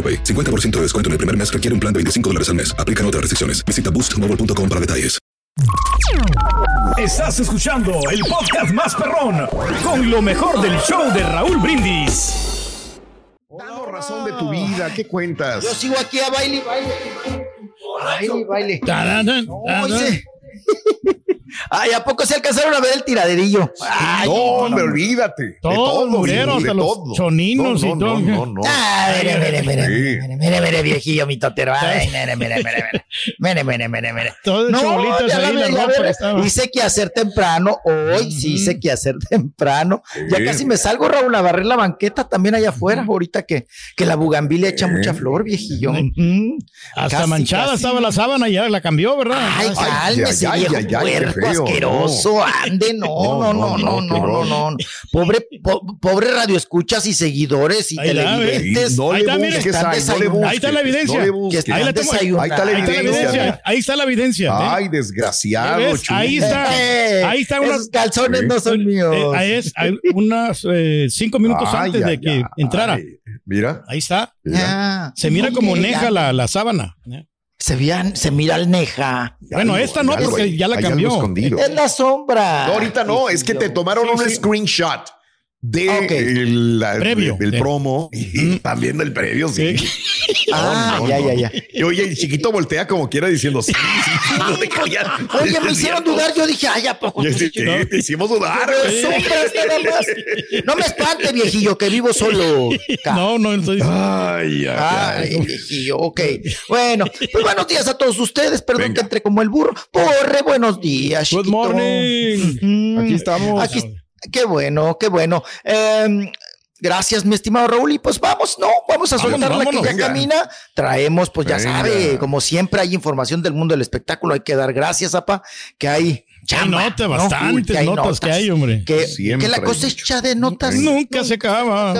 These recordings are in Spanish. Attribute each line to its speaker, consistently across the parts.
Speaker 1: AroPay. 50% de descuento en el primer mes requiere un plan de 25 dólares al mes. Aplican otras restricciones. Visita boostmobile.com para detalles.
Speaker 2: Estás escuchando el podcast más perrón con lo mejor del show de Raúl Brindis.
Speaker 3: Dando razón de tu vida, ¿qué cuentas?
Speaker 4: Yo sigo aquí a baile, baile. Baile, baile. No, oye. Ay, ¿a poco se alcanzaron a ver el tiraderillo? Ay,
Speaker 3: no, hombre, olvídate.
Speaker 5: Todos
Speaker 3: todo,
Speaker 5: murieron,
Speaker 3: de
Speaker 5: hasta los
Speaker 3: todo.
Speaker 5: choninos
Speaker 3: no,
Speaker 5: y
Speaker 3: no,
Speaker 5: todo.
Speaker 3: No, no, no.
Speaker 4: Ah, mire, mire, mire, mire, mire, mire, viejillo, mi totero. Ay, mire, mire, mire, mire. Mire, mire, mire, mire.
Speaker 5: Todos
Speaker 4: No,
Speaker 5: cholitos
Speaker 4: ya
Speaker 5: ahí,
Speaker 4: la
Speaker 5: ropa estaba.
Speaker 4: Hice que hacer temprano. Hoy sí hice que hacer temprano. Ya
Speaker 3: Sí.
Speaker 4: casi me salgo, Raúl, a barrer la banqueta también allá afuera. Ahorita que, que la bugambilia echa
Speaker 3: Sí.
Speaker 4: mucha flor, viejillo.
Speaker 5: Hasta
Speaker 4: Casi,
Speaker 5: manchada
Speaker 4: casi.
Speaker 5: estaba la sábana, ya la cambió, ¿verdad?
Speaker 4: Ay,
Speaker 5: Ah,
Speaker 4: cálmese, viejo puerco
Speaker 3: feo,
Speaker 4: asqueroso. Ande, no, no, no, no, no, no, no. Pobre, po- pobre radioescuchas y seguidores y
Speaker 5: Ahí la
Speaker 4: televidentes.
Speaker 3: No
Speaker 5: Ahí
Speaker 3: le
Speaker 5: está,
Speaker 3: ahí, no
Speaker 5: está la evidencia.
Speaker 3: No
Speaker 5: Ahí la tengo.
Speaker 4: desayunando.
Speaker 3: Ahí está la
Speaker 5: Ahí está la
Speaker 3: evidencia.
Speaker 5: evidencia. Ahí está la evidencia. ¿eh?
Speaker 3: Ay,
Speaker 5: ¿Ya
Speaker 3: desgraciado.
Speaker 5: Ahí está.
Speaker 4: Eh,
Speaker 5: Ahí está
Speaker 4: Esos calzones no son míos.
Speaker 5: Eh, ahí es, hay unas eh, cinco minutos
Speaker 3: Ay,
Speaker 5: antes
Speaker 3: ay,
Speaker 5: de que
Speaker 3: ay.
Speaker 5: entrara.
Speaker 3: Mira,
Speaker 5: Ahí está.
Speaker 3: mira.
Speaker 4: Ya.
Speaker 5: Se mira
Speaker 4: No,
Speaker 5: como neja la, la sábana.
Speaker 4: Se, vean, se mira alneja.
Speaker 5: Bueno,
Speaker 3: Algo,
Speaker 5: esta no, porque
Speaker 3: ahí,
Speaker 5: ya la cambió.
Speaker 3: escondido.
Speaker 4: Es la sombra.
Speaker 3: No, ahorita no, es que te tomaron
Speaker 5: Sí,
Speaker 3: un
Speaker 5: sí.
Speaker 3: screenshot de
Speaker 4: Ok.
Speaker 3: el, la-
Speaker 5: Previo.
Speaker 3: del
Speaker 5: Sí.
Speaker 3: promo y también del previo, sí.
Speaker 4: Ah,
Speaker 3: No, no,
Speaker 4: ya,
Speaker 3: no.
Speaker 4: ya, ya.
Speaker 3: Y oye, el chiquito voltea como quiera diciendo sí, sí, sí, no te callas.
Speaker 4: Oye, me hicieron dudar. Yo dije, ay, ¿a poco?
Speaker 3: Te hicimos dudar.
Speaker 4: No me espante, viejillo, que vivo solo.
Speaker 5: No, no, estoy.
Speaker 3: Ay, ay, ay.
Speaker 4: Ay, viejillo, ok. Bueno, pues buenos días a todos ustedes. Perdón
Speaker 3: Venga.
Speaker 4: que entré como el burro. Porre, buenos días.
Speaker 5: Good
Speaker 4: chiquito.
Speaker 5: morning.
Speaker 4: Mm,
Speaker 5: Aquí estamos.
Speaker 4: Aquí- qué bueno, qué bueno. Em, Gracias, mi estimado Raúl. Y pues vamos, no, vamos a soltar la que ya
Speaker 3: venga.
Speaker 4: camina. Traemos, pues ya
Speaker 3: Venga.
Speaker 4: sabe, como siempre hay información del mundo del espectáculo. Hay que dar gracias, apa, que hay
Speaker 5: Hay
Speaker 4: chamba,
Speaker 5: notas,
Speaker 4: ¿no?
Speaker 5: bastantes
Speaker 4: Uy,
Speaker 5: notas, que hay, hombre.
Speaker 4: Que, que la cosecha de notas
Speaker 5: Nunca se acaba.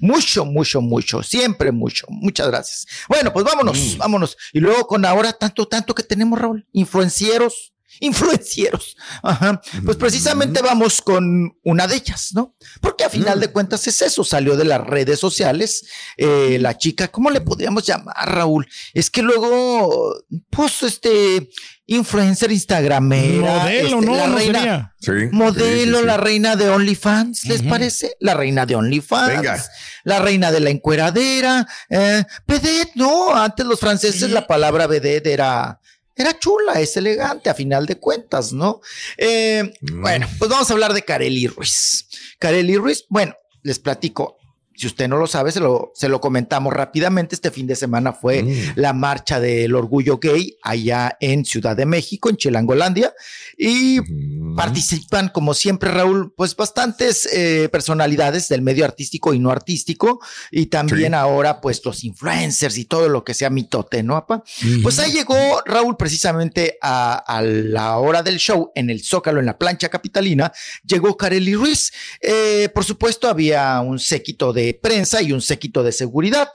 Speaker 4: Mucho, mucho, mucho. Siempre mucho. Muchas gracias. Bueno, pues vámonos,
Speaker 5: Mm.
Speaker 4: vámonos. Y luego con ahora tanto, tanto que tenemos, Raúl. Influencieros. Influencieros. Ajá. Pues precisamente vamos con una de ellas, ¿no? Porque a final de cuentas es eso, salió de las redes sociales. eh, la chica, ¿cómo le podríamos llamar, Raúl? Es que luego, pues, este, influencer instagramera.
Speaker 5: Modelo,
Speaker 4: este,
Speaker 5: no,
Speaker 4: la
Speaker 5: no
Speaker 4: reina,
Speaker 5: sería.
Speaker 3: Sí,
Speaker 4: Modelo,
Speaker 3: sí, sí, sí.
Speaker 4: la reina de OnlyFans, ¿les parece? La reina de OnlyFans.
Speaker 3: Venga.
Speaker 4: La reina de la encueradera. Eh, vedette, no. Antes los franceses la palabra vedette era, era chula, es elegante a final de cuentas, ¿no? Eh,
Speaker 3: Mm.
Speaker 4: Bueno, pues vamos a hablar de Kareli Ruiz. Kareli Ruiz, bueno, les platico. Si usted no lo sabe, se lo, se lo comentamos rápidamente. Este fin de semana fue
Speaker 3: Mm.
Speaker 4: la marcha del orgullo gay allá en Ciudad de México, en Chilangolandia. Y
Speaker 3: Mm.
Speaker 4: participan, como siempre, Raúl, pues bastantes eh, personalidades del medio artístico y no artístico, y también
Speaker 3: Sí.
Speaker 4: ahora, pues los influencers y todo lo que sea mitote, ¿no, apa? Pues ahí llegó Raúl precisamente a, a la hora del show en el Zócalo, en la plancha capitalina, llegó Kareli Ruiz. Eh, por supuesto, había un séquito de prensa y un séquito de seguridad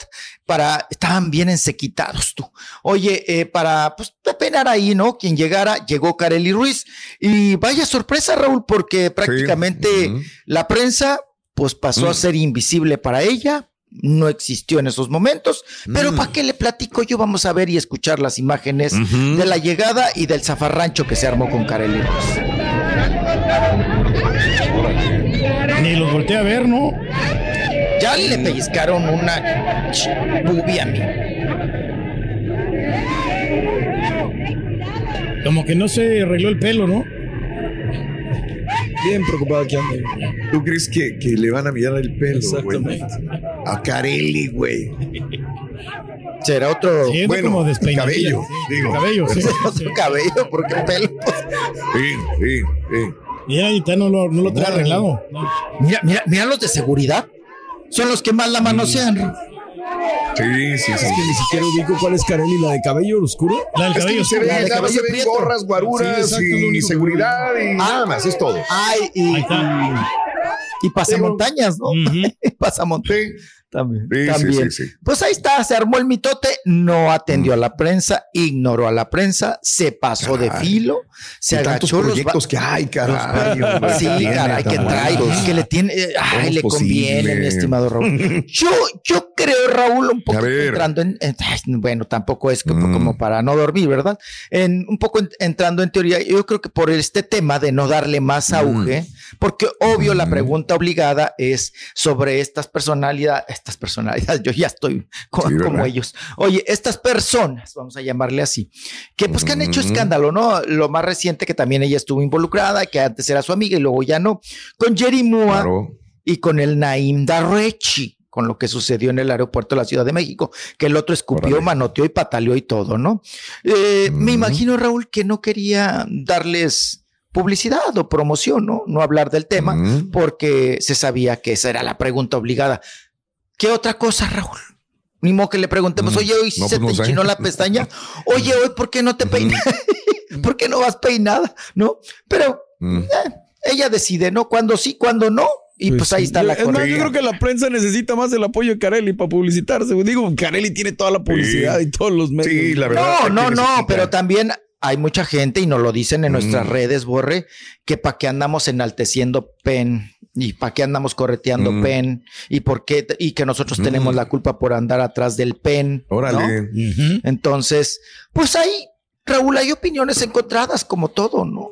Speaker 4: para, estaban bien ensequitados tú. Oye, eh, para, pues, penar ahí, ¿no? Quien llegara, llegó Kareli Ruiz. Y vaya sorpresa, Raúl, porque prácticamente la prensa, pues, pasó a
Speaker 3: Mm.
Speaker 4: ser invisible para ella. No existió en esos momentos, pero
Speaker 3: Mm.
Speaker 4: ¿para qué le platico yo? Vamos a ver y escuchar las imágenes de la llegada y del zafarrancho que se armó con Kareli Ruiz.
Speaker 5: Ni los volteé a ver, ¿no?
Speaker 4: Ya le pellizcaron una boobie a mí.
Speaker 5: Como que no se arregló el pelo, ¿no?
Speaker 3: Bien preocupado que anda. ¿Tú crees que, que le van a mirar el pelo, güey?
Speaker 5: Exactamente.
Speaker 3: A Carelli, güey.
Speaker 4: Será otro,
Speaker 5: Sí,
Speaker 3: Bueno,
Speaker 5: como
Speaker 3: cabello,
Speaker 5: sí,
Speaker 3: digo.
Speaker 5: Cabello, sí.
Speaker 4: otro cabello, porque pelo.
Speaker 3: Sí, sí, sí.
Speaker 5: Y era ahorita no lo, no lo trae arreglado. No.
Speaker 4: Mira, mira, mira los de seguridad. Son los que más la manosean.
Speaker 3: Sí, sí, sí.
Speaker 6: Es que ni siquiera ubico cuál es Carelli, la de cabello oscuro.
Speaker 5: La del cabello,
Speaker 3: ve,
Speaker 4: La de
Speaker 3: nada más
Speaker 4: cabello prieto.
Speaker 3: gorras, guaruras
Speaker 6: Sí, exacto,
Speaker 3: y seguridad y nada más, es todo.
Speaker 4: Ay, y,
Speaker 5: Ahí está.
Speaker 4: y pasamontañas, ¿no?
Speaker 5: Ujú.
Speaker 4: pasamontañas. También.
Speaker 3: sí,
Speaker 4: también.
Speaker 3: sí, sí.
Speaker 4: Pues ahí está, se armó el mitote, no atendió a la prensa, ignoró a la prensa, se pasó de filo, se agachó los
Speaker 3: proyectos que hay, caray. hombre,
Speaker 4: Sí, caray, que trae, que le tiene, eh, ay,
Speaker 3: ¿Cómo es
Speaker 4: le conviene, mi estimado Raúl. Yo, yo creo, Raúl, un poco entrando en, bueno, tampoco es como,
Speaker 3: Mm.
Speaker 4: como para no dormir, ¿verdad? En, un poco en- entrando en teoría, yo creo que por este tema de no darle más
Speaker 3: Mm.
Speaker 4: auge, porque obvio la pregunta obligada es sobre estas personalidades, estas personalidades, yo ya estoy como ellos. Oye, estas personas, vamos a llamarle así, que pues que han hecho escándalo, ¿no? Lo más reciente que también ella estuvo involucrada, que antes era su amiga y luego ya no, con Jerry Mua
Speaker 3: Claro.
Speaker 4: y con el Naim Darrechi, con lo que sucedió en el aeropuerto de la Ciudad de México, que el otro escupió, manoteó y pataleó y todo, ¿no? Eh, Me imagino, Raúl, que no quería darles publicidad o promoción, ¿no? No hablar del tema, porque se sabía que esa era la pregunta obligada. ¿Qué otra cosa, Raúl? Ni modo que le preguntemos,
Speaker 3: Mm,
Speaker 4: oye, hoy sí
Speaker 3: no,
Speaker 4: se
Speaker 3: pues
Speaker 4: te
Speaker 3: no sé.
Speaker 4: la pestaña. Oye, hoy, ¿por qué no te peinas? ¿Por qué no vas peinada? ¿No? Pero
Speaker 3: Mm.
Speaker 4: eh, ella decide, ¿no? Cuando sí, cuando no. Y pues, ahí está
Speaker 6: Yo-
Speaker 4: la
Speaker 6: Es más, yo
Speaker 4: correa.
Speaker 6: creo que la prensa necesita más el apoyo de Carelli para publicitarse. Digo, Carelli tiene toda la publicidad
Speaker 3: Sí.
Speaker 6: y todos los medios.
Speaker 3: Sí, la verdad.
Speaker 4: No, no, no, pero también hay mucha gente, y nos lo dicen en nuestras
Speaker 3: Mm.
Speaker 4: redes, Borre, que para qué andamos enalteciendo PEN y para qué andamos correteando
Speaker 3: Mm.
Speaker 4: PEN y por qué y que nosotros
Speaker 3: Mm.
Speaker 4: tenemos la culpa por andar atrás del PEN. ¿no?
Speaker 3: Órale.
Speaker 5: Ujú.
Speaker 4: Entonces, pues ahí, Raúl, hay opiniones encontradas como todo, ¿no?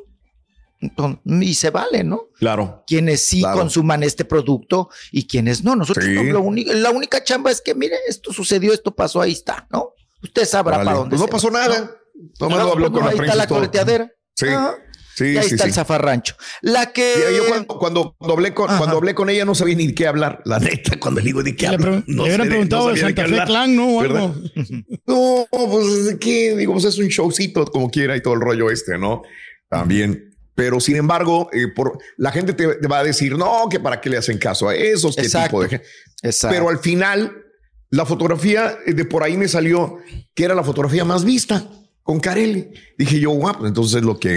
Speaker 4: Y se vale, ¿no?
Speaker 3: Claro.
Speaker 4: Quienes sí
Speaker 3: Claro.
Speaker 4: consuman este producto y quienes no. Nosotros
Speaker 3: Sí.
Speaker 4: no, lo la única chamba es que, mire, esto sucedió, esto pasó, ahí está, ¿no? Usted sabrá para dónde.
Speaker 3: Pues no
Speaker 4: se
Speaker 3: pasó
Speaker 4: va,
Speaker 3: nada.
Speaker 4: ¿no? No,
Speaker 3: lo habló con
Speaker 4: no,
Speaker 3: la
Speaker 4: ahí está la correteadera.
Speaker 3: Sí.
Speaker 4: Ah,
Speaker 3: Sí,
Speaker 4: y ahí
Speaker 3: sí,
Speaker 4: está
Speaker 3: sí.
Speaker 4: el zafarrancho. La que.
Speaker 3: Sí, yo cuando, cuando, cuando hablé con,
Speaker 4: Ajá.
Speaker 3: cuando hablé con ella no sabía ni de qué hablar. La neta, cuando le digo de qué hablar.
Speaker 5: le hubieran
Speaker 3: de-
Speaker 5: preguntado de
Speaker 3: sabía
Speaker 5: Santa Fe. Clan, ¿no? Algo.
Speaker 3: No, pues ¿de qué? Digo, pues es un showcito como quiera y todo el rollo este, ¿no? También. Pero sin embargo, eh, por, la gente te, te va a decir, no, que para qué le hacen caso a esos, qué
Speaker 4: Exacto.
Speaker 3: tipo de gente.
Speaker 4: Exacto.
Speaker 3: Pero al final, la fotografía eh, de por ahí me salió que era la fotografía más vista con Carelli. Dije yo, guau, pues entonces es lo que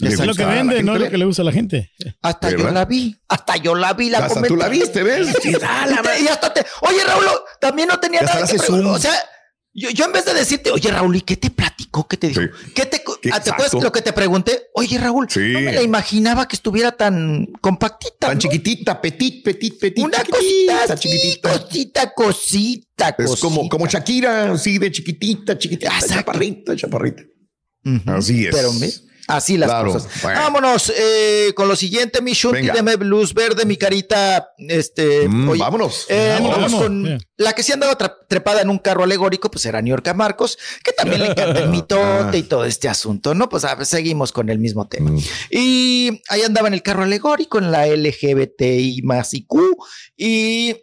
Speaker 5: Es lo
Speaker 3: gusta
Speaker 5: que vende, no es lo que le gusta a la gente.
Speaker 4: hasta yo
Speaker 3: ¿verdad?
Speaker 4: la vi. Hasta yo la vi, la
Speaker 3: Hasta tú la
Speaker 4: comenté.
Speaker 3: viste, ¿ves? Sí, ah, la
Speaker 4: Y y hasta te- oye, Raúl, también no tenía
Speaker 3: Y
Speaker 4: nada que. O sea, yo, yo en vez de decirte, oye, Raúl, ¿y qué te platicó? ¿Qué te dijo?
Speaker 3: Sí.
Speaker 4: ¿Qué te,
Speaker 3: ¿Qué
Speaker 4: ¿te acuerdas lo que te pregunté? Oye, Raúl,
Speaker 3: Sí.
Speaker 4: no me la imaginaba que estuviera tan compactita.
Speaker 3: Tan
Speaker 4: ¿no?
Speaker 3: chiquitita, petit, petit, petit.
Speaker 4: Una cosita,
Speaker 3: chiquitita.
Speaker 4: cosita, cosita,
Speaker 3: Es como,
Speaker 4: cosita.
Speaker 3: como Shakira, así de chiquitita, chiquitita,
Speaker 4: Exacto.
Speaker 3: chaparrita, chaparrita. Así es.
Speaker 4: Pero ¿ves? Así las
Speaker 3: Claro.
Speaker 4: cosas.
Speaker 3: Bueno.
Speaker 4: Vámonos eh, con lo siguiente, mi Shunti, deme luz verde, mi carita. Este,
Speaker 3: Mm,
Speaker 4: oye,
Speaker 3: vámonos.
Speaker 4: eh,
Speaker 5: vamos.
Speaker 4: con
Speaker 5: Yeah.
Speaker 4: la que se andaba trepada en un carro alegórico, pues era New York Marcos, que también le encanta el mitote y todo este asunto, ¿no? Pues a ver, seguimos con el mismo tema.
Speaker 3: Mm.
Speaker 4: Y ahí andaba en el carro alegórico, en la LGBTI más IQ, y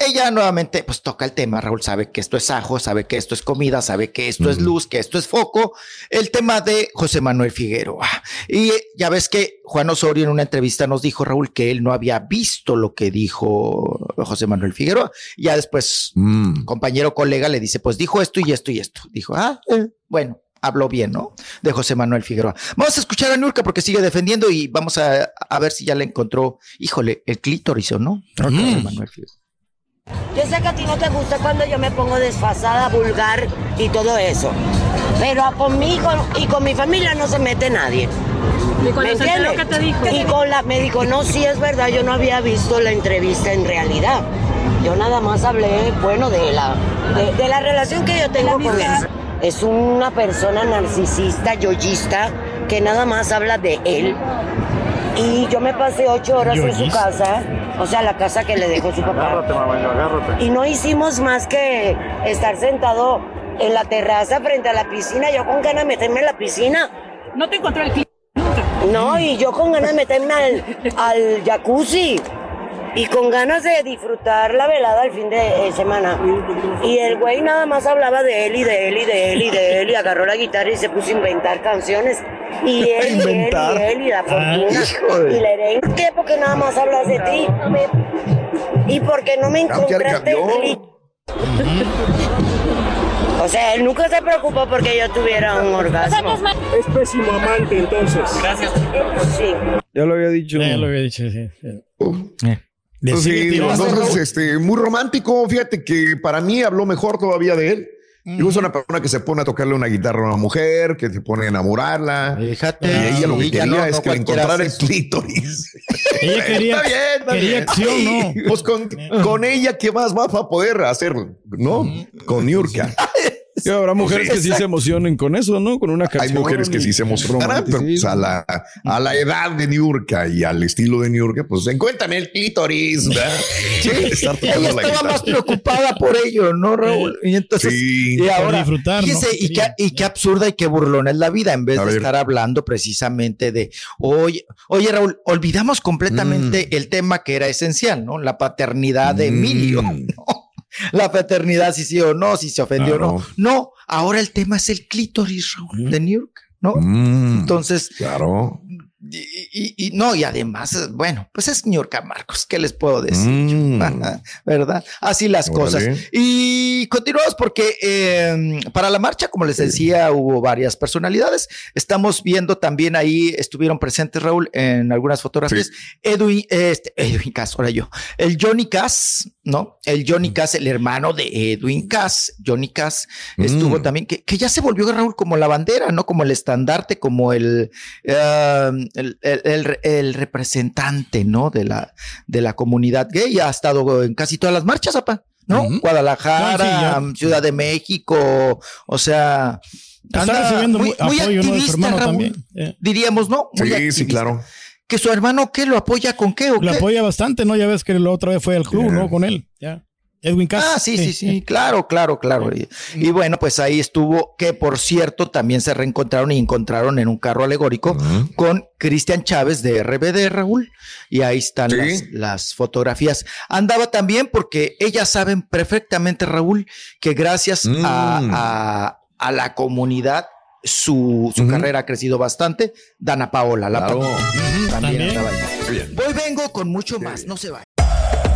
Speaker 4: ella nuevamente pues toca el tema, Raúl sabe que esto es ajo, sabe que esto es comida, sabe que esto es luz, que esto es foco, el tema de José Manuel Figueroa. Y ya ves que Juan Osorio en una entrevista nos dijo, Raúl, que él no había visto lo que dijo José Manuel Figueroa. Ya después,
Speaker 3: Mm.
Speaker 4: compañero colega le dice, pues dijo esto y esto y esto. Dijo, ah, eh, bueno. Habló bien, ¿no? De José Manuel Figueroa. Vamos a escuchar a Nurka porque sigue defendiendo y vamos a, a ver si ya le encontró, híjole, el clítoris o no. José Manuel Figueroa.
Speaker 7: Yo sé que a ti no te gusta cuando yo me pongo desfasada, vulgar y todo eso. Pero conmigo y con mi familia no se mete nadie.
Speaker 8: ¿Y con
Speaker 7: ¿Me entiendes?
Speaker 8: que te dijo?
Speaker 7: Y con la, me dijo, no, sí es verdad, yo no había visto la entrevista en realidad. Yo nada más hablé, bueno, de la, de, de la relación que yo tengo con él. Es una persona narcisista, yoyista, que nada más habla de él. Y yo me pasé ocho horas en su casa, o sea, la casa que le dejó su papá. Y no hicimos más que estar sentado en la terraza frente a la piscina. Yo con ganas de meterme en la piscina
Speaker 8: No te encontré el clip.
Speaker 7: No, y yo con ganas de meterme al, al jacuzzi. Y con ganas de disfrutar la velada al fin de eh, semana. Y el güey nada más hablaba de él y de él y de él y de él y agarró la guitarra y se puso a inventar canciones. Y él, y él, y él, y la fortuna.
Speaker 3: hijo de-
Speaker 7: y la herencia, porque nada más hablas de ti. Y porque no me encontraste clip. O sea, él nunca se preocupó porque yo tuviera un orgasmo.
Speaker 8: Es pésimo amante, entonces. Gracias.
Speaker 7: Sí.
Speaker 6: Ya lo había dicho.
Speaker 5: Ya lo había dicho, sí. sí. Tío.
Speaker 3: entonces, este, muy romántico. Fíjate que para mí habló mejor todavía de él. Digo, es una persona que se pone a tocarle una guitarra a una mujer, que se pone a enamorarla.
Speaker 4: Fíjate.
Speaker 3: Y ella lo que quería
Speaker 4: no,
Speaker 3: es
Speaker 4: no
Speaker 3: que encontrara el clítoris.
Speaker 5: Ella quería,
Speaker 3: Está bien, está
Speaker 5: quería
Speaker 3: bien.
Speaker 5: acción, ¿no?
Speaker 3: Pues con, con ella, ¿qué más va a poder hacer? ¿No? Con Niurka.
Speaker 6: Y habrá mujeres que sí se emocionen con eso, ¿no? Con una
Speaker 3: Hay
Speaker 6: canción.
Speaker 3: mujeres que sí se emocionan, pero pues, a, la, a la edad de Niurka y al estilo de Niurka, pues encuéntrame el clítoris. ¿verdad? Estar
Speaker 4: Ella
Speaker 3: la
Speaker 4: estaba
Speaker 3: guitarra.
Speaker 4: más preocupada por ello, ¿no, Raúl? Y entonces,
Speaker 3: Sí.
Speaker 4: y ahora,
Speaker 5: disfrutar,
Speaker 4: fíjese,
Speaker 5: ¿no?
Speaker 4: y, qué, y qué absurda y qué burlona es la vida, en vez
Speaker 3: A
Speaker 4: de
Speaker 3: ver.
Speaker 4: estar hablando precisamente de, oye, oye, Raúl, olvidamos completamente el tema que era esencial, ¿no? La paternidad de Emilio,
Speaker 3: Mm.
Speaker 4: ¿no? La paternidad, si sí o no, si se ofendió o no. No, ahora el tema es el clítoris, Raúl, de New York, ¿no?
Speaker 3: Mm,
Speaker 4: Entonces,
Speaker 3: claro.
Speaker 4: Y, y- y- no, y además, eh, bueno, pues es New York Marcos, ¿qué les puedo decir?
Speaker 3: Mm.
Speaker 4: ¿Verdad? Así las
Speaker 3: Órale.
Speaker 4: cosas. Y continuamos porque eh, para la marcha, como les decía, hubo varias personalidades. Estamos viendo también ahí, estuvieron presentes, Raúl, en algunas fotografías. Edwin, este, Edwin Cass, ahora yo. El Johnny Cass, ¿no? El Johnny Cass, el hermano de Edwin Cass, Johnny Cass, estuvo
Speaker 3: Mm.
Speaker 4: también, que, que ya se volvió, Raúl, como la bandera, ¿no? Como el estandarte, como el, eh, el, el- representante, ¿no? De la, de la comunidad gay. Ha estado en casi todas las marchas, apa, ¿no? Guadalajara,
Speaker 5: No, sí, ya.
Speaker 4: Ciudad de México, o sea.
Speaker 5: Está
Speaker 4: anda
Speaker 5: recibiendo
Speaker 4: muy-
Speaker 5: muy, apoyo, ¿no? De su
Speaker 4: activista,
Speaker 5: hermano
Speaker 4: Raúl.
Speaker 5: también. Eh,
Speaker 4: Diríamos, ¿no? Muy
Speaker 3: Sí, sí, claro.
Speaker 4: Que su hermano, ¿qué? ¿Lo apoya con qué? ¿O
Speaker 5: Lo
Speaker 4: qué?
Speaker 5: apoya bastante, ¿no? Ya ves que la otra vez fue al club,
Speaker 3: Yeah.
Speaker 5: ¿no? Con él. Ya. Edwin Cass.
Speaker 4: Ah, sí, sí, sí, claro, claro, claro. Y, y bueno, pues ahí estuvo, que por cierto, también se reencontraron y encontraron en un carro alegórico con Cristian Chávez de RBD, Raúl. Y ahí están
Speaker 3: Sí.
Speaker 4: las, las fotografías. Andaba también porque ellas saben perfectamente, Raúl, que gracias a,
Speaker 3: Mm.
Speaker 4: a- a la comunidad su, carrera ha crecido bastante. Dana Paola, la
Speaker 3: Claro.
Speaker 4: también,
Speaker 5: También.
Speaker 4: andaba ahí. Voy vengo con mucho más, no se vaya.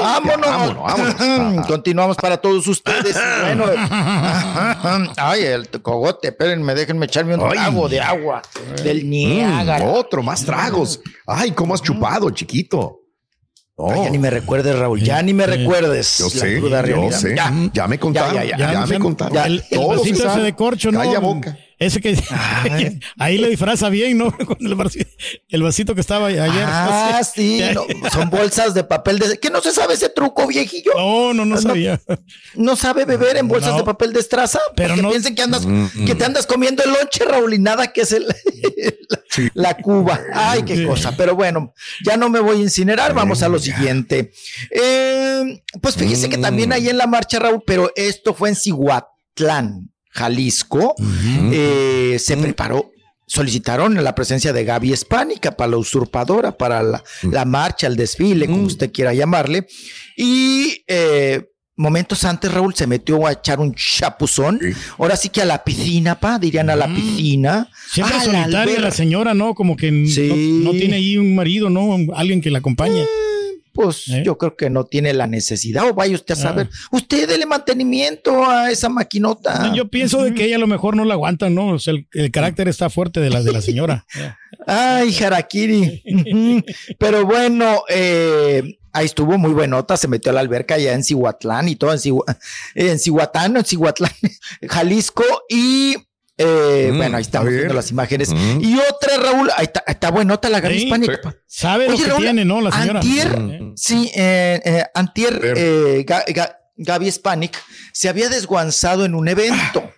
Speaker 4: Vámonos.
Speaker 3: Vámonos, vámonos.
Speaker 4: Continuamos para todos ustedes. Bueno, ay, el cogote, espérenme, déjenme echarme un
Speaker 3: Ay.
Speaker 4: trago de agua del
Speaker 3: Mm,
Speaker 4: Niágara.
Speaker 3: otro, más tragos. Ay, cómo has chupado, chiquito. Oh,
Speaker 4: Ay, ya ni me recuerdes, Raúl, ya ni me recuerdes.
Speaker 3: yo sé, yo sé.
Speaker 4: Ya.
Speaker 3: Ya, me contaron,
Speaker 4: ya,
Speaker 3: ya,
Speaker 4: ya,
Speaker 5: Ya,
Speaker 3: me contaron.
Speaker 4: ya,
Speaker 5: el, el
Speaker 3: Todo se
Speaker 5: vasito ese
Speaker 3: sabe.
Speaker 5: de corcho, ¿no?
Speaker 3: Calla boca.
Speaker 5: Ese que ahí le disfraza bien, ¿no? Con el, vasito, el vasito que estaba ayer.
Speaker 4: Ah, sí, no, son bolsas de papel de... ¿Qué no se sabe ese truco, viejillo?
Speaker 5: No, no, no sabía.
Speaker 4: ¿No sabe beber en bolsas
Speaker 5: No.
Speaker 4: de papel de estraza?
Speaker 5: Pero
Speaker 4: Porque
Speaker 5: no-
Speaker 4: piensen que andas, que te andas comiendo el lonche, Raúl, y nada que es el, la cuba. Ay, qué
Speaker 5: Sí.
Speaker 4: cosa. Pero bueno, ya no me voy a incinerar. Vamos a lo siguiente. Eh, pues fíjese que también ahí en la marcha, Raúl, pero esto fue en Cihuatlán, Jalisco. Eh, se preparó solicitaron la presencia de Gaby Espánica para la usurpadora, para la, la marcha, el desfile, como usted quiera llamarle. Y eh, momentos antes, Raúl se metió a echar un chapuzón. Ahora sí que a la piscina, pa, dirían a la piscina.
Speaker 5: Siempre
Speaker 4: la
Speaker 5: solitaria la
Speaker 4: alberca.
Speaker 5: señora, ¿no? Como que
Speaker 4: Sí.
Speaker 5: no, no tiene ahí un marido, ¿no? Alguien que la acompañe.
Speaker 4: Pues
Speaker 5: ¿Eh?
Speaker 4: yo creo que no tiene la necesidad, o vaya usted a
Speaker 5: Ah.
Speaker 4: saber. Usted dele mantenimiento a esa maquinota.
Speaker 5: Yo pienso de que ella a lo mejor no la aguanta, ¿no? O sea, el, el carácter está fuerte de la, de la señora.
Speaker 4: Ay, Harakiri. Pero bueno, eh, ahí estuvo muy buenota, se metió a la alberca allá en Cihuatlán y todo, en, Cihu- en Cihuatán, en Cihuatlán, Jalisco, y eh,
Speaker 3: Mm,
Speaker 4: bueno, ahí estamos viendo las imanes.
Speaker 3: Mm.
Speaker 4: Y otra, Raúl, ahí está, está buenota la Gaby
Speaker 5: Sí,
Speaker 4: hispánica.
Speaker 5: Sabe lo
Speaker 4: Oye,
Speaker 5: que
Speaker 4: Raúl,
Speaker 5: tiene, ¿no? La señora.
Speaker 4: Antier,
Speaker 5: Mm.
Speaker 4: sí, eh, eh, Antier, eh, Ga- Ga- Gaby Spanik se había desguanzado en un evento.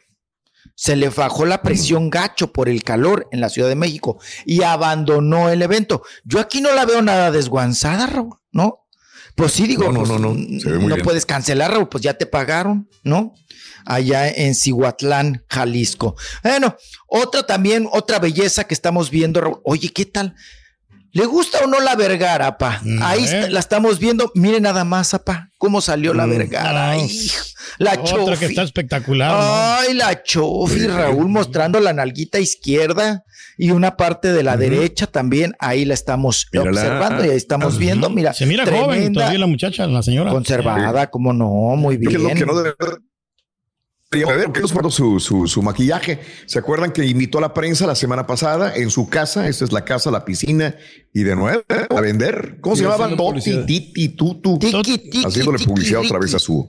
Speaker 4: Se le bajó la presión gacho por el calor en la Ciudad de México y abandonó el evento. Yo aquí no la veo nada desguanzada, Raúl, ¿no? Pues sí, digo,
Speaker 3: No, no,
Speaker 4: pues,
Speaker 3: no, no.
Speaker 4: Puedes cancelar, Raúl, pues ya te pagaron, ¿no? Allá en Cihuatlán, Jalisco. Bueno, otra también, otra belleza que estamos viendo, Raúl. Oye, ¿qué tal? ¿Le gusta o no la Vergara, pa?
Speaker 5: Mm,
Speaker 4: Ahí la estamos viendo. Mire nada más, apa, cómo salió la
Speaker 3: Mm.
Speaker 4: Vergara.
Speaker 5: No.
Speaker 4: Hijo, la
Speaker 5: Otra
Speaker 4: chofi.
Speaker 5: que está espectacular, ¿no?
Speaker 4: Ay, la chofi, Raúl, mostrando la nalguita izquierda y una parte de la derecha también. Ahí la estamos
Speaker 3: Mírala.
Speaker 4: observando y ahí estamos viendo. Mira,
Speaker 5: Se mira joven
Speaker 4: tremenda,
Speaker 5: todavía la muchacha, la señora.
Speaker 4: conservada, como no, muy
Speaker 3: ¿Qué es lo
Speaker 4: bien.
Speaker 3: que no debe ver? ¿Qué nos guardó su, su, su maquillaje? ¿Se acuerdan que invitó a la prensa la semana pasada en su casa? Esta es la casa, la piscina, y de nuevo ¿eh? a vender. ¿Cómo se llamaba? Toti. Titi, Tutu.
Speaker 4: Tiki, tiki,
Speaker 3: Haciéndole
Speaker 4: tiki,
Speaker 3: publicidad otra vez a su.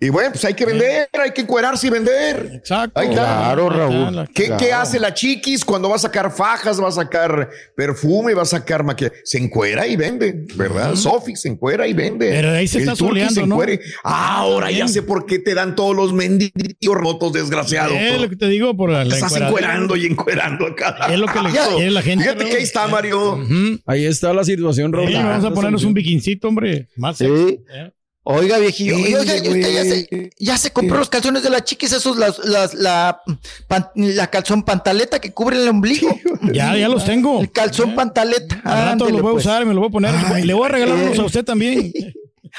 Speaker 3: Y bueno, pues hay que vender, hay que encuerarse y vender.
Speaker 5: Exacto.
Speaker 3: Ahí está.
Speaker 4: Claro, Raúl.
Speaker 3: ¿Qué,
Speaker 4: Claro.
Speaker 3: qué hace la chiquis cuando va a sacar fajas, va a sacar perfume, va a sacar maquillaje? Se encuera y vende, ¿verdad? Sofi se encuera y vende.
Speaker 5: Pero ahí se
Speaker 3: El
Speaker 5: está soleando,
Speaker 3: se
Speaker 5: ¿no?
Speaker 3: Ahora ya sé por qué te dan todos los mendigos rotos, desgraciado.
Speaker 5: Es lo que te digo por la, la
Speaker 3: estás encuerando y encuerando acá.
Speaker 5: Es lo que le quiere la gente.
Speaker 3: Fíjate que ahí está, Mario.
Speaker 6: Ahí está la situación, Raúl.
Speaker 5: Sí, vamos a ponernos un biquincito, hombre. Más
Speaker 4: Sí.
Speaker 5: ¿eh?
Speaker 4: Oiga, viejillo.
Speaker 3: Sí,
Speaker 4: oiga, ¿y usted ya se, ya se compró los calzones de las chiquis, esos, las, las- la, pan- la calzón pantaleta que cubre el ombligo.
Speaker 5: Ya, ya los tengo.
Speaker 4: El calzón
Speaker 5: ¿Eh?
Speaker 4: pantaleta.
Speaker 5: Al rato los voy a
Speaker 4: pues.
Speaker 5: usar, me los voy a poner.
Speaker 3: Ay,
Speaker 5: le voy a regalar
Speaker 4: eh.
Speaker 5: unos a usted también.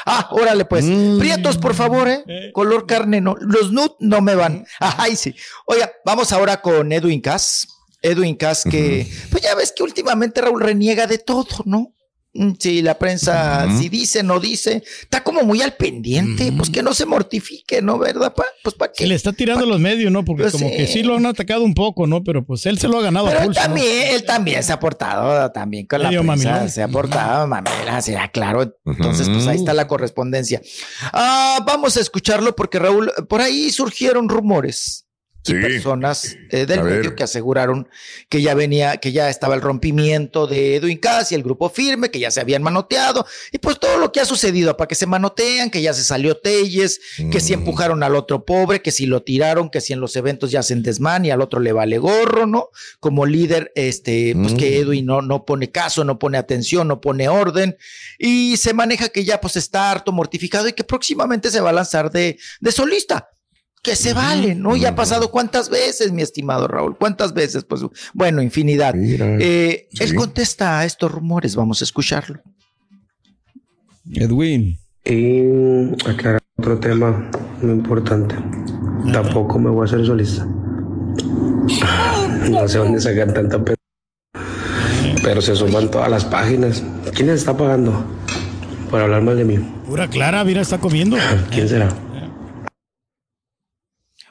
Speaker 4: Ah, órale, pues.
Speaker 3: Mm.
Speaker 4: Prietos, por favor, ¿eh?
Speaker 5: Eh.
Speaker 4: Color carne, no. Los nude no me van. Ay, sí. Oiga, vamos ahora con Edwin Cass. Edwin Cass, que, pues ya ves que últimamente Raúl reniega de todo, ¿no? Mm, Sí, la prensa, si dice, no dice, está como muy al pendiente, pues que no se mortifique, ¿no? ¿Verdad, pa? Pues para
Speaker 5: Se
Speaker 4: qué.
Speaker 5: le está tirando los medios, ¿no? Porque
Speaker 4: Pues
Speaker 5: como
Speaker 4: sí.
Speaker 5: que sí lo han atacado un poco, ¿no? Pero pues él se lo ha ganado
Speaker 4: Pero
Speaker 5: a
Speaker 4: él
Speaker 5: pulso. ¿no?
Speaker 4: también, él también se ha portado también con la prensa,
Speaker 5: mamilón.
Speaker 4: se ha portado mamela, será claro. Entonces, pues ahí está la correspondencia. Ah, vamos a escucharlo porque Raúl, por ahí surgieron rumores y personas eh, del
Speaker 3: A
Speaker 4: medio
Speaker 3: ver.
Speaker 4: que aseguraron que ya venía, que ya estaba el rompimiento de Edwin Cass y el grupo firme, que ya se habían manoteado y pues todo lo que ha sucedido para que se manotean, que ya se salió Telles, que si
Speaker 3: Mm.
Speaker 4: empujaron al otro pobre, que si lo tiraron, que si en los eventos ya hacen desmán y al otro le vale gorro, ¿no? Como líder, este, pues
Speaker 3: Mm.
Speaker 4: que Edwin no, no pone caso, no pone atención, no pone orden y se maneja que ya pues está harto mortificado y que próximamente se va a lanzar de, de solista. Que se vale, ¿no? Ya ha pasado cuántas veces, mi estimado Raúl, cuántas veces, pues bueno, infinidad.
Speaker 3: Mira.
Speaker 4: Eh,
Speaker 3: Sí.
Speaker 4: Él contesta a estos rumores, vamos a escucharlo.
Speaker 6: Edwin.
Speaker 9: Y aclarar otro tema muy importante. Tampoco me voy a hacer solista. No sé dónde sacar tanta pe... Pero se suman todas las páginas. ¿Quién les está pagando por hablar mal de mí?
Speaker 5: Pura Clara, mira, está comiendo.
Speaker 9: ¿Quién será?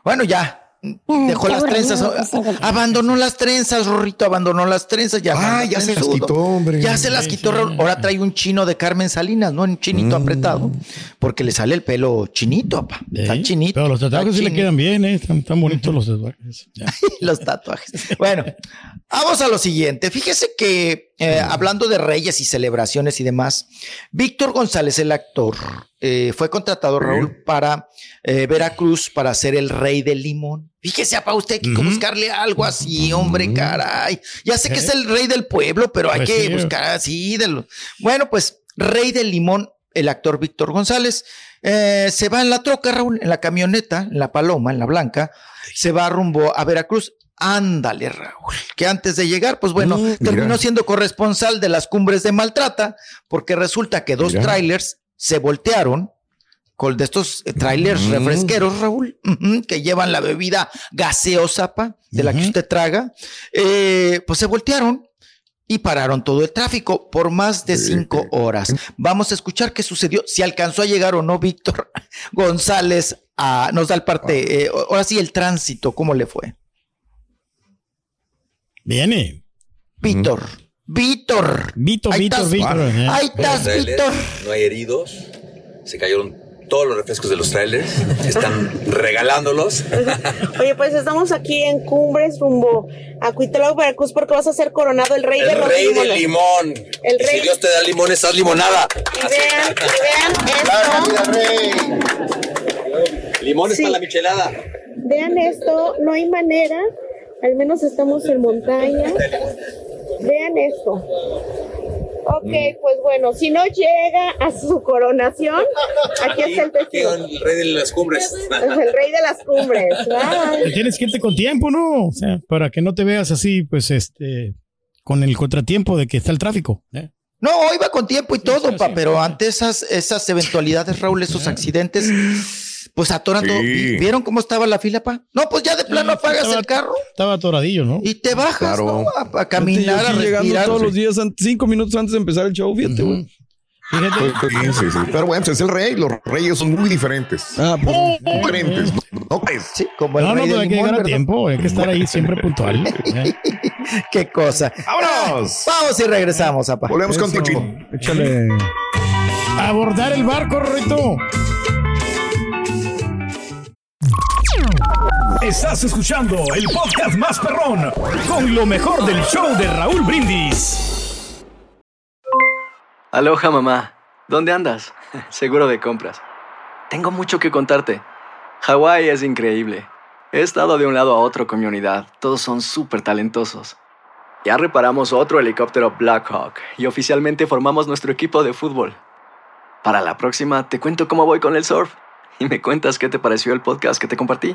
Speaker 4: Bueno, ya. Dejó las trenzas, abandonó las trenzas, Rorrito, abandonó las trenzas, ya.
Speaker 3: Ah, se las quitó, hombre.
Speaker 4: Ya se las quitó. Ahora trae un chino de Carmen Salinas, ¿no? Un chinito apretado, porque le sale el pelo chinito, papá. Está
Speaker 5: Sí,
Speaker 4: chinito.
Speaker 5: Pero los tatuajes sí le quedan bien, ¿eh? Están tan bonitos los tatuajes.
Speaker 4: Los tatuajes. Bueno, vamos a lo siguiente. Fíjese que eh, hablando de reyes y celebraciones y demás, Víctor González, el actor, eh, fue contratado, Raúl, para eh, Veracruz para ser el rey del limón. Fíjese, para usted que buscarle algo así, hombre, caray. Ya sé que es el rey del pueblo, pero hay
Speaker 5: Pues
Speaker 4: que
Speaker 5: sí.
Speaker 4: buscar así. De lo... Bueno, pues, rey del limón, el actor Víctor González, eh, se va en la troca, Raúl, en la camioneta, en la paloma, en la blanca, se va rumbo a Veracruz. Ándale, Raúl. Que antes de llegar, pues bueno,
Speaker 3: Mm,
Speaker 4: terminó siendo corresponsal de las cumbres de Maltrata, porque resulta que dos
Speaker 3: Mira.
Speaker 4: trailers se voltearon con de estos eh, trailers
Speaker 3: Mm.
Speaker 4: refresqueros, Raúl, que llevan la bebida gaseosa, pa, de la que usted traga, eh, pues se voltearon y pararon todo el tráfico por más de cinco horas. Vamos a escuchar qué sucedió, si alcanzó a llegar o no Víctor González a, nos da el parte, eh, ahora sí el tránsito, ¿cómo le fue?
Speaker 5: Viene.
Speaker 4: Víctor, Víctor.
Speaker 5: Vito,
Speaker 4: Ahí
Speaker 5: Víctor,
Speaker 4: estás.
Speaker 5: Víctor. eh.
Speaker 4: Ahí estás, Víctor.
Speaker 10: No hay heridos. Se cayeron todos los refrescos de los trailers. Están regalándolos.
Speaker 11: Oye, pues estamos aquí en Cumbres rumbo a Cuitláhuac, Veracruz, porque vas a ser coronado el rey de
Speaker 10: El
Speaker 11: los
Speaker 10: rey del
Speaker 11: limones.
Speaker 10: limón.
Speaker 11: El
Speaker 10: Y
Speaker 11: rey.
Speaker 10: Si Dios te da limón, estás limonada.
Speaker 11: Y vean, y vean esto.
Speaker 10: Limón es
Speaker 11: Sí.
Speaker 10: para la michelada.
Speaker 11: Vean esto, no hay manera. Al menos estamos en montaña. Vean esto. Ok, pues bueno, si no llega a su coronación, aquí está el testigo.
Speaker 10: El rey de las cumbres.
Speaker 11: Es el rey de las cumbres. Bye.
Speaker 5: Tienes que irte con tiempo, ¿no? O sea, para que no te veas así, pues, este, con el contratiempo de que está el tráfico. ¿eh?
Speaker 4: No, iba con tiempo y todo, pa, pero ante esas, esas eventualidades, Raúl, esos accidentes, pues atoran todo. ¿Vieron cómo estaba la fila, pa? No, pues ya de plano apagas
Speaker 5: estaba-
Speaker 4: el carro
Speaker 5: Estaba atoradillo, ¿no?
Speaker 4: y te bajas, ¿no? A, a
Speaker 6: Fíjate, yo
Speaker 4: caminar, a respirar.
Speaker 6: todos los días, cinco minutos antes de empezar el show, fíjate, güey.
Speaker 3: Sí, sí, sí. Pero bueno, pues es el rey. Los reyes son muy diferentes. muy diferentes. ¿No crees?
Speaker 4: Sí, como
Speaker 5: No, no, pero hay que llegar a tiempo, hay que estar ahí siempre puntual. ¿eh?
Speaker 4: Qué cosa.
Speaker 3: ¡Vámonos!
Speaker 4: Vamos y regresamos, apa.
Speaker 3: Volvemos con
Speaker 5: Eso.
Speaker 3: Tuchito.
Speaker 6: Échale.
Speaker 5: Abordar el barco, Rorrito.
Speaker 2: Estás escuchando el podcast más perrón con lo mejor del show de Raúl Brindis.
Speaker 12: Aloha mamá, ¿dónde andas? Seguro de compras. Tengo mucho que contarte. Hawái es increíble. He estado de un lado a otro con mi unidad. Todos son súper talentosos. Ya reparamos otro helicóptero Blackhawk y oficialmente formamos nuestro equipo de fútbol. Para la próxima te cuento cómo voy con el surf y me cuentas qué te pareció el podcast que te compartí,